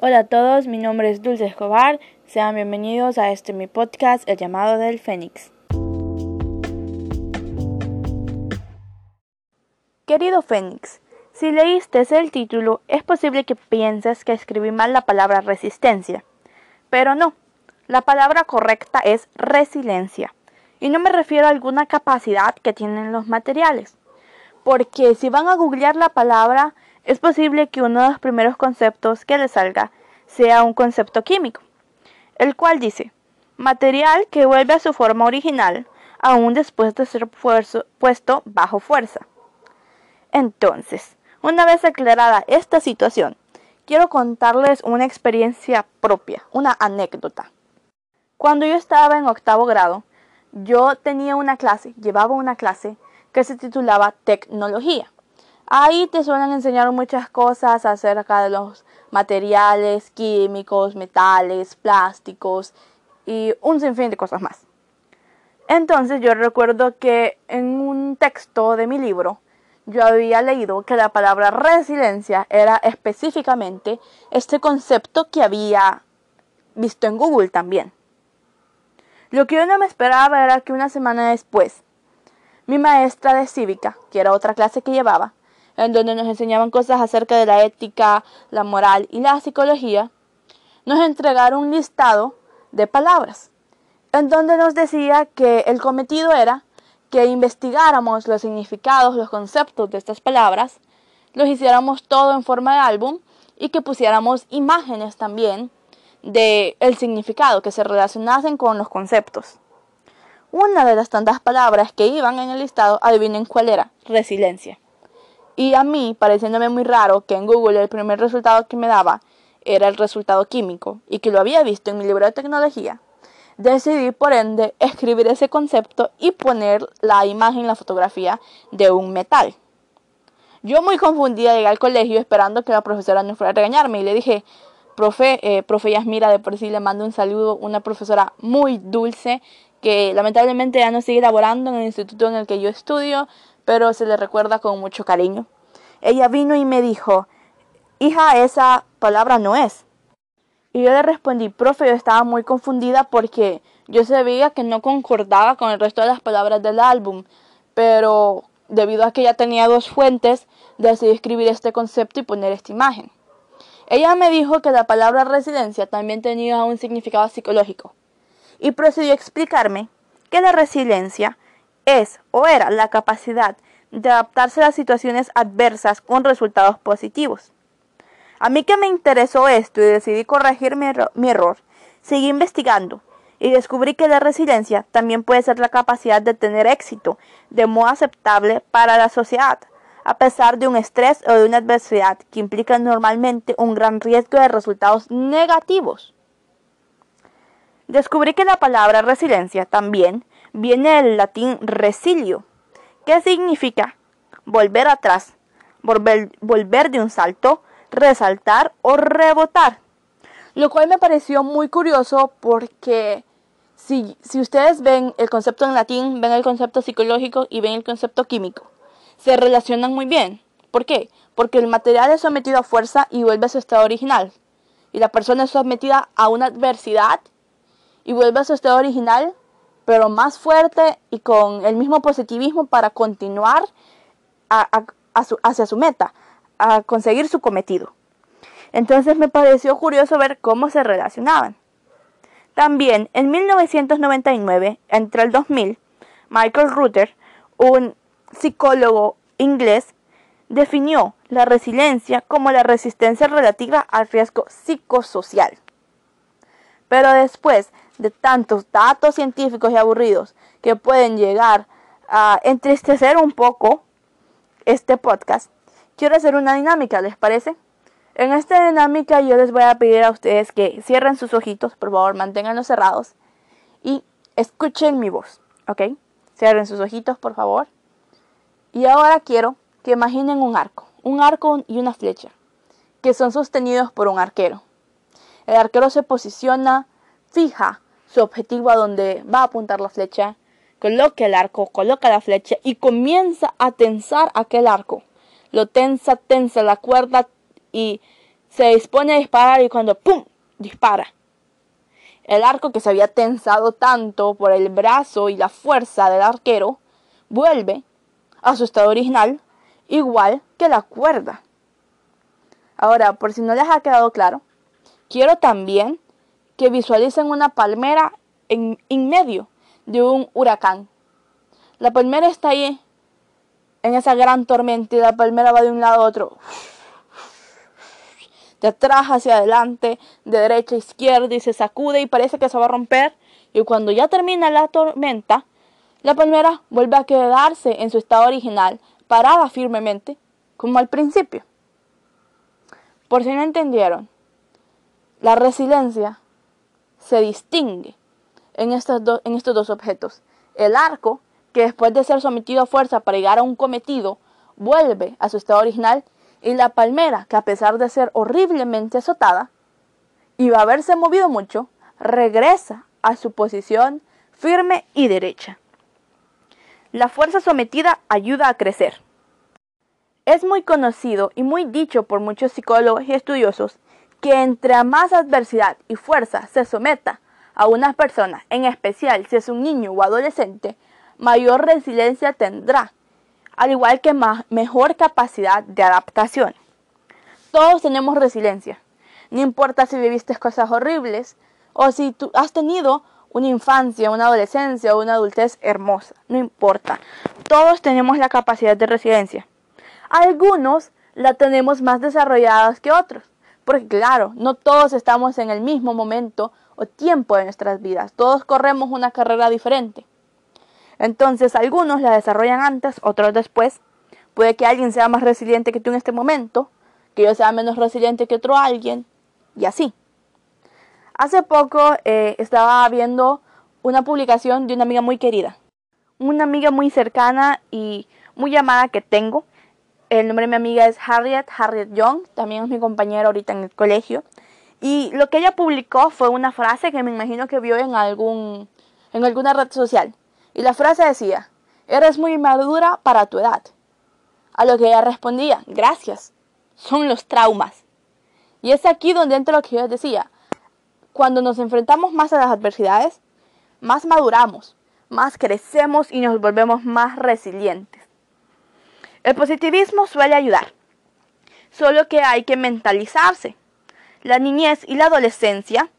Hola a todos, mi nombre es Dulce Escobar. Sean bienvenidos a este mi podcast, El llamado del Fénix. Querido Fénix, si leíste el título, es posible que pienses que escribí mal la palabra resistencia, pero no. La palabra correcta es resiliencia, y no me refiero a alguna capacidad que tienen los materiales, porque si van a googlear la palabra, es posible que uno de los primeros conceptos que les salga sea un concepto químico, el cual dice, material que vuelve a su forma original aún después de ser puesto bajo fuerza. Entonces, una vez aclarada esta situación, quiero contarles una experiencia propia, una anécdota. Cuando yo estaba en octavo grado, yo tenía una clase, llevaba una clase que se titulaba Tecnología. Ahí te suelen enseñar muchas cosas acerca de los materiales, químicos, metales, plásticos y un sinfín de cosas más. Entonces yo recuerdo que en un texto de mi libro yo había leído que la palabra resiliencia era específicamente este concepto que había visto en Google también. Lo que yo no me esperaba era que una semana después, mi maestra de cívica, que era otra clase que llevaba, en donde nos enseñaban cosas acerca de la ética, la moral y la psicología, nos entregaron un listado de palabras, en donde nos decía que el cometido era que investigáramos los significados, los conceptos de estas palabras, los hiciéramos todo en forma de álbum y que pusiéramos imágenes también del el significado, que se relacionasen con los conceptos. Una de las tantas palabras que iban en el listado, adivinen cuál era, resiliencia. Y a mí, pareciéndome muy raro que en Google el primer resultado que me daba era el resultado químico y que lo había visto en mi libro de tecnología, decidí por ende escribir ese concepto y poner la imagen, la fotografía de un metal. Yo muy confundida llegué al colegio esperando que la profesora no fuera a regañarme y le dije, profe, eh, profe Yasmira, de por sí le mando un saludo, una profesora muy dulce que lamentablemente ya no sigue laborando en el instituto en el que yo estudio, pero se le recuerda con mucho cariño. Ella vino y me dijo, hija, esa palabra no es. Y yo le respondí, profe, yo estaba muy confundida porque yo sabía que no concordaba con el resto de las palabras del álbum, pero debido a que ya tenía dos fuentes, decidí escribir este concepto y poner esta imagen. Ella me dijo que la palabra residencia también tenía un significado psicológico y procedió a explicarme que la resiliencia es o era la capacidad de adaptarse a las situaciones adversas con resultados positivos. A mí que me interesó esto y decidí corregir mi, mi, error, seguí investigando y descubrí que la resiliencia también puede ser la capacidad de tener éxito de modo aceptable para la sociedad, a pesar de un estrés o de una adversidad que implica normalmente un gran riesgo de resultados negativos. Descubrí que la palabra resiliencia también viene del latín resilio, que significa volver atrás, volver, volver de un salto, resaltar o rebotar. Lo cual me pareció muy curioso porque si, si, ustedes ven el concepto en latín, ven el concepto psicológico y ven el concepto químico, se relacionan muy bien. ¿Por qué? Porque el material es sometido a fuerza y vuelve a su estado original. Y la persona es sometida a una adversidad y vuelve a su estado original pero más fuerte y con el mismo positivismo para continuar hacia su meta, a conseguir su cometido. Entonces me pareció curioso ver cómo se relacionaban. También en 1999, entre el 2000, Michael Ruther, un psicólogo inglés, definió la resiliencia como la resistencia relativa al riesgo psicosocial. Pero después de tantos datos científicos y aburridos que pueden llegar a entristecer un poco este podcast, quiero hacer una dinámica, ¿les parece? En esta dinámica yo les voy a pedir a ustedes que cierren sus ojitos, por favor, manténganlos cerrados y escuchen mi voz, ¿ok? Cierren sus ojitos, por favor. Y ahora quiero que imaginen un arco, un arco y una flecha, que son sostenidos por un arquero. El arquero se posiciona fija su objetivo a donde va a apuntar la flecha, coloca el arco, coloca la flecha y comienza a tensar aquel arco. Lo tensa, tensa la cuerda y se dispone a disparar y cuando ¡pum! dispara. El arco que se había tensado tanto por el brazo y la fuerza del arquero vuelve a su estado original, igual que la cuerda. Ahora, por si no les ha quedado claro, quiero también que visualicen una palmera en, en medio de un huracán. La palmera está ahí en esa gran tormenta y la palmera va de un lado a otro. De atrás hacia adelante, de derecha a izquierda y se sacude y parece que se va a romper. Y cuando ya termina la tormenta, la palmera vuelve a quedarse en su estado original, parada firmemente, como al principio. Por si no entendieron, la resiliencia se distingue en estos, en estos dos objetos. El arco, que después de ser sometido a fuerza para llegar a un cometido, vuelve a su estado original, y la palmera, que a pesar de ser horriblemente azotada y va a haberse movido mucho, regresa a su posición firme y derecha. La fuerza sometida ayuda a crecer. Es muy conocido y muy dicho por muchos psicólogos y estudiosos que entre más adversidad y fuerza se someta a una persona, en especial si es un niño o adolescente, mayor resiliencia tendrá, al igual que mejor capacidad de adaptación. Todos tenemos resiliencia. No importa si viviste cosas horribles o si tú has tenido una infancia, una adolescencia o una adultez hermosa. No importa. Todos tenemos la capacidad de resiliencia. Algunos la tenemos más desarrolladas que otros. Porque claro, no todos estamos en el mismo momento o tiempo de nuestras vidas. Todos corremos una carrera diferente. Entonces, algunos la desarrollan antes, otros después. Puede que alguien sea más resiliente que tú en este momento, que yo sea menos resiliente que otro alguien, y así. Hace poco eh, estaba viendo una publicación de una amiga muy querida, una amiga muy cercana y muy llamada que tengo. El nombre de mi amiga es Harriet, Harriet Young, también es mi compañera ahorita en el colegio. Y lo que ella publicó fue una frase que me imagino que vio en, algún, en alguna red social. Y la frase decía, eres muy madura para tu edad. A lo que ella respondía, gracias, son los traumas. Y es aquí donde entra lo que yo decía. Cuando nos enfrentamos más a las adversidades, más maduramos, más crecemos y nos volvemos más resilientes. El positivismo suele ayudar, solo que hay que mentalizarse. La niñez y la adolescencia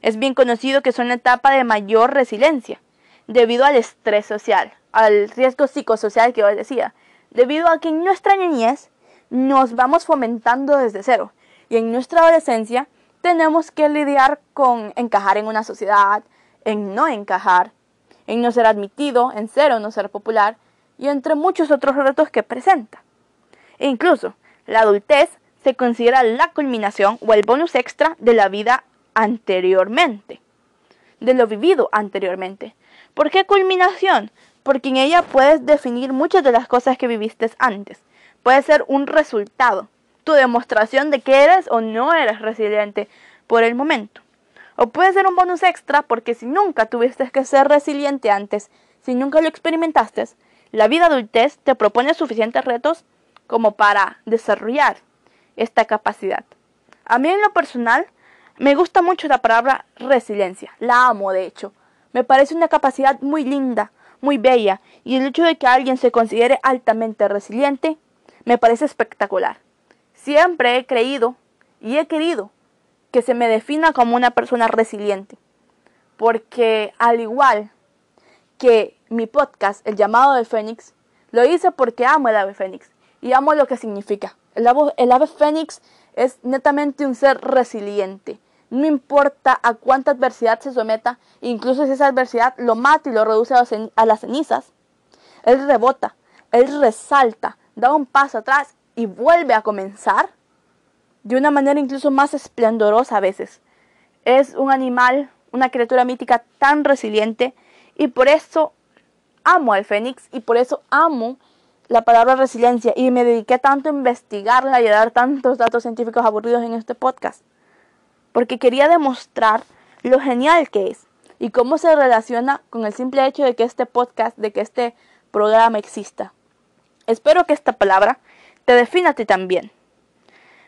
es bien conocido que son la etapa de mayor resiliencia debido al estrés social, al riesgo psicosocial que yo decía, debido a que en nuestra niñez nos vamos fomentando desde cero y en nuestra adolescencia tenemos que lidiar con encajar en una sociedad, en no encajar, en no ser admitido, en ser o no ser popular y entre muchos otros retos que presenta. E incluso la adultez se considera la culminación o el bonus extra de la vida anteriormente, de lo vivido anteriormente. ¿Por qué culminación? Porque en ella puedes definir muchas de las cosas que viviste antes. Puede ser un resultado, tu demostración de que eres o no eres resiliente por el momento. O puede ser un bonus extra porque si nunca tuviste que ser resiliente antes, si nunca lo experimentaste, la vida adultez te propone suficientes retos como para desarrollar esta capacidad. A mí en lo personal me gusta mucho la palabra resiliencia, la amo de hecho, me parece una capacidad muy linda, muy bella, y el hecho de que alguien se considere altamente resiliente me parece espectacular. Siempre he creído y he querido que se me defina como una persona resiliente, porque al igual que mi podcast, El llamado de Fénix, lo hice porque amo el ave fénix y amo lo que significa. El ave, el ave fénix es netamente un ser resiliente no importa a cuánta adversidad se someta, incluso si esa adversidad lo mata y lo reduce a las cenizas, él rebota, él resalta, da un paso atrás y vuelve a comenzar de una manera incluso más esplendorosa a veces. Es un animal, una criatura mítica tan resiliente y por eso amo al fénix y por eso amo la palabra resiliencia y me dediqué tanto a investigarla y a dar tantos datos científicos aburridos en este podcast porque quería demostrar lo genial que es y cómo se relaciona con el simple hecho de que este podcast, de que este programa exista. Espero que esta palabra te defina a ti también.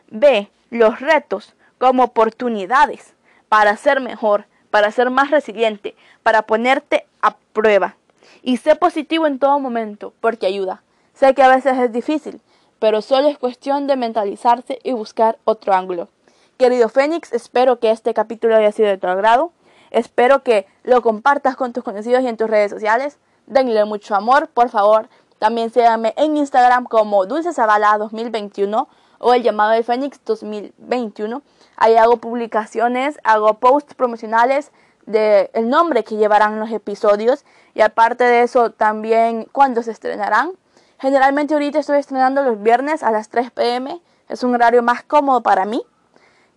Ve los retos como oportunidades para ser mejor, para ser más resiliente, para ponerte a prueba. Y sé positivo en todo momento, porque ayuda. Sé que a veces es difícil, pero solo es cuestión de mentalizarse y buscar otro ángulo. Querido Fénix, espero que este capítulo haya sido de tu agrado. Espero que lo compartas con tus conocidos y en tus redes sociales. Denle mucho amor, por favor. También síganme en Instagram como Dulce 2021 o el llamado de Fénix 2021. Ahí hago publicaciones, hago posts promocionales del el nombre que llevarán los episodios y aparte de eso también cuándo se estrenarán. Generalmente ahorita estoy estrenando los viernes a las 3 pm. Es un horario más cómodo para mí.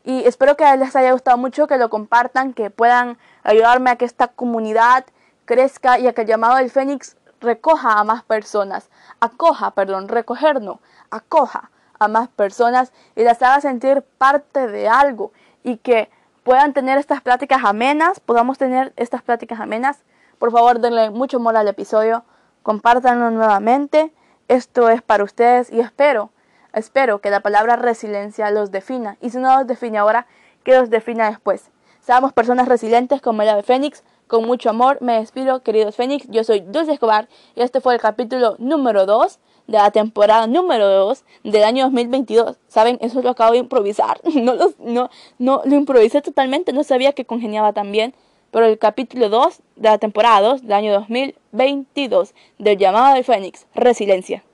Y espero que les haya gustado mucho, que lo compartan, que puedan ayudarme a que esta comunidad crezca y a que el llamado del Fénix recoja a más personas. Acoja, perdón, recoger no, acoja a más personas y las haga sentir parte de algo y que puedan tener estas pláticas amenas, podamos tener estas pláticas amenas. Por favor, denle mucho amor al episodio, compártanlo nuevamente. Esto es para ustedes y espero, espero que la palabra resiliencia los defina. Y si no los define ahora, que los defina después. Seamos personas resilientes como el ave fénix. Con mucho amor me despido, queridos fénix. Yo soy Dulce Escobar y este fue el capítulo número 2 de la temporada número 2 del año 2022. ¿Saben? Eso lo acabo de improvisar. No, lo, no, no lo improvisé totalmente, no sabía que congeniaba tan bien. Pero el capítulo 2 de la temporada 2 del año 2022 del llamado del Fénix, Resiliencia.